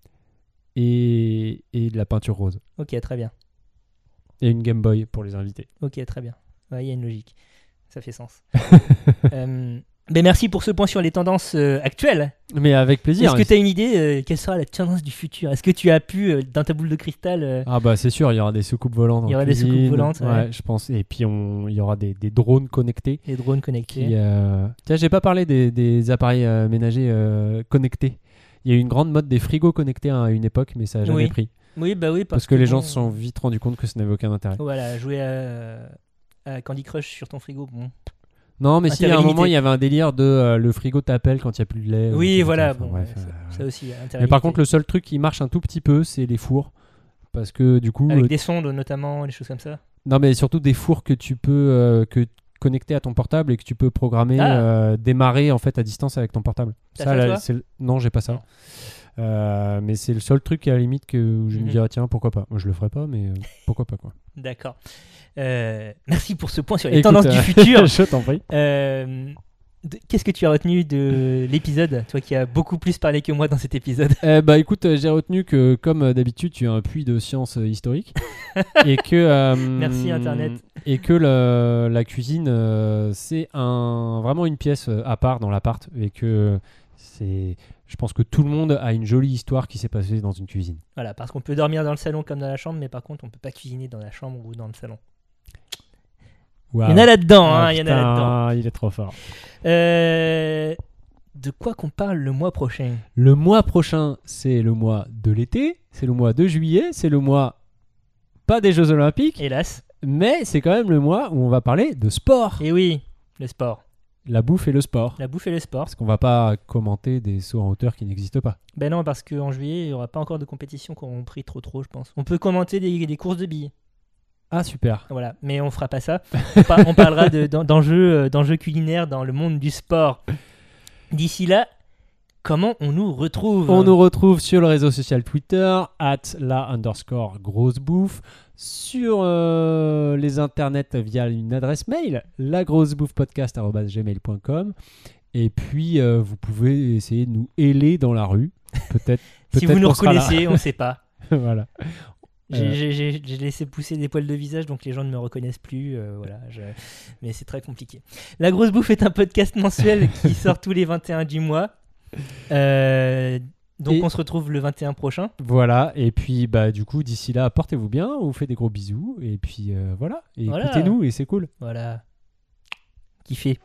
Et, et de la peinture rose. Ok, très bien. Et une Game Boy pour les invités. Ok, très bien. Ouais, il y a une logique. Ça fait sens. Euh, ben merci pour ce point sur les tendances euh, actuelles. Mais avec plaisir. Est-ce que tu as une idée euh, quelle sera la tendance du futur? Est-ce que tu as pu, euh, dans ta boule de cristal, Ah bah c'est sûr, il y aura des soucoupes volantes. Il y aura des soucoupes volantes, ouais. je pense. Et puis on, il y aura des, des drones connectés. les drones connectés Qui, Tiens, j'ai pas parlé des, des appareils ménagers connectés. Il y a eu une grande mode des frigos connectés à une époque, mais ça a jamais Oui. pris. Oui, bah oui, parce, Parce, que, les gens se sont vite rendus compte que ça n'avait aucun intérêt. Voilà, jouer à, à Candy Crush sur ton frigo. Bon. Non, mais si à un moment il y avait un délire de euh, le frigo t'appelle quand il n'y a plus de lait. ou Oui, voilà. Bon, bref, ça, euh, ça aussi, Mais par contre, le seul truc qui marche un tout petit peu, c'est les fours. Parce que du coup, avec euh, des sondes notamment, des choses comme ça. non, mais surtout des fours que tu peux euh, que connecter à ton portable et que tu peux programmer, Ah. euh, démarrer en fait à distance avec ton portable. Ça, là, le- non, j'ai pas ça. Euh, mais c'est le seul truc à la limite que je me Mhm. dirais tiens pourquoi pas. Moi je le ferai pas, mais euh, pourquoi pas quoi. D'accord. Euh, merci pour ce point sur les Écoute, tendances euh, du futur. je t'en prie. Euh, Qu'est-ce que tu as retenu de l'épisode Toi qui as beaucoup plus parlé que moi dans cet épisode? Eh bah écoute, euh, j'ai retenu que comme euh, d'habitude, tu es un puits de science euh, historique et que euh, Merci, Internet. et que le- la cuisine euh, c'est un vraiment une pièce euh, à part dans l'appart et que c'est je pense que tout le monde a une jolie histoire qui s'est passée dans une cuisine. Voilà, parce qu'on peut dormir dans le salon comme dans la chambre, mais par contre, on peut pas cuisiner dans la chambre ou dans le salon. Il y en a là-dedans, Ah, hein, il y en a là-dedans. il est trop fort. Euh, de quoi qu'on parle le mois prochain? Le mois prochain, c'est le mois de l'été, c'est le mois de juillet, c'est le mois pas des Jeux Olympiques, Hélas. mais c'est quand même le mois où on va parler de sport. Et oui, le sport. La bouffe et le sport. La bouffe et le sport. Parce qu'on va pas commenter des sauts en hauteur qui n'existent pas. Ben non, parce qu'en juillet, il n'y aura pas encore de compétition qui auront pris trop trop, je pense. On peut commenter des, des courses de billes. Ah super. Voilà, mais on fera pas ça. On, par- on parlera de- d'en- d'enjeux euh, culinaires dans le monde du sport. D'ici là, comment on nous retrouve On nous retrouve sur le réseau social Twitter, at la underscore grosse bouffe, sur euh, les internets via une adresse mail, lagrossebouffepodcast.gmail.com et puis euh, vous pouvez essayer de nous héler dans la rue. Peut-être. Si vous nous reconnaissez, on ne sait pas. voilà. J'ai Euh. j'ai- laissé pousser des poils de visage, donc les gens ne me reconnaissent plus. euh, voilà, je- Mais c'est très compliqué. La Grosse Bouffe est un podcast mensuel qui sort tous les 21 du mois. Euh, donc Et- on se retrouve le 21 prochain. Voilà, et puis bah du coup d'ici là, portez-vous bien, on vous fait des gros bisous, et puis euh, voilà, et Voilà. écoutez-nous, et c'est cool. Voilà. Kiffez.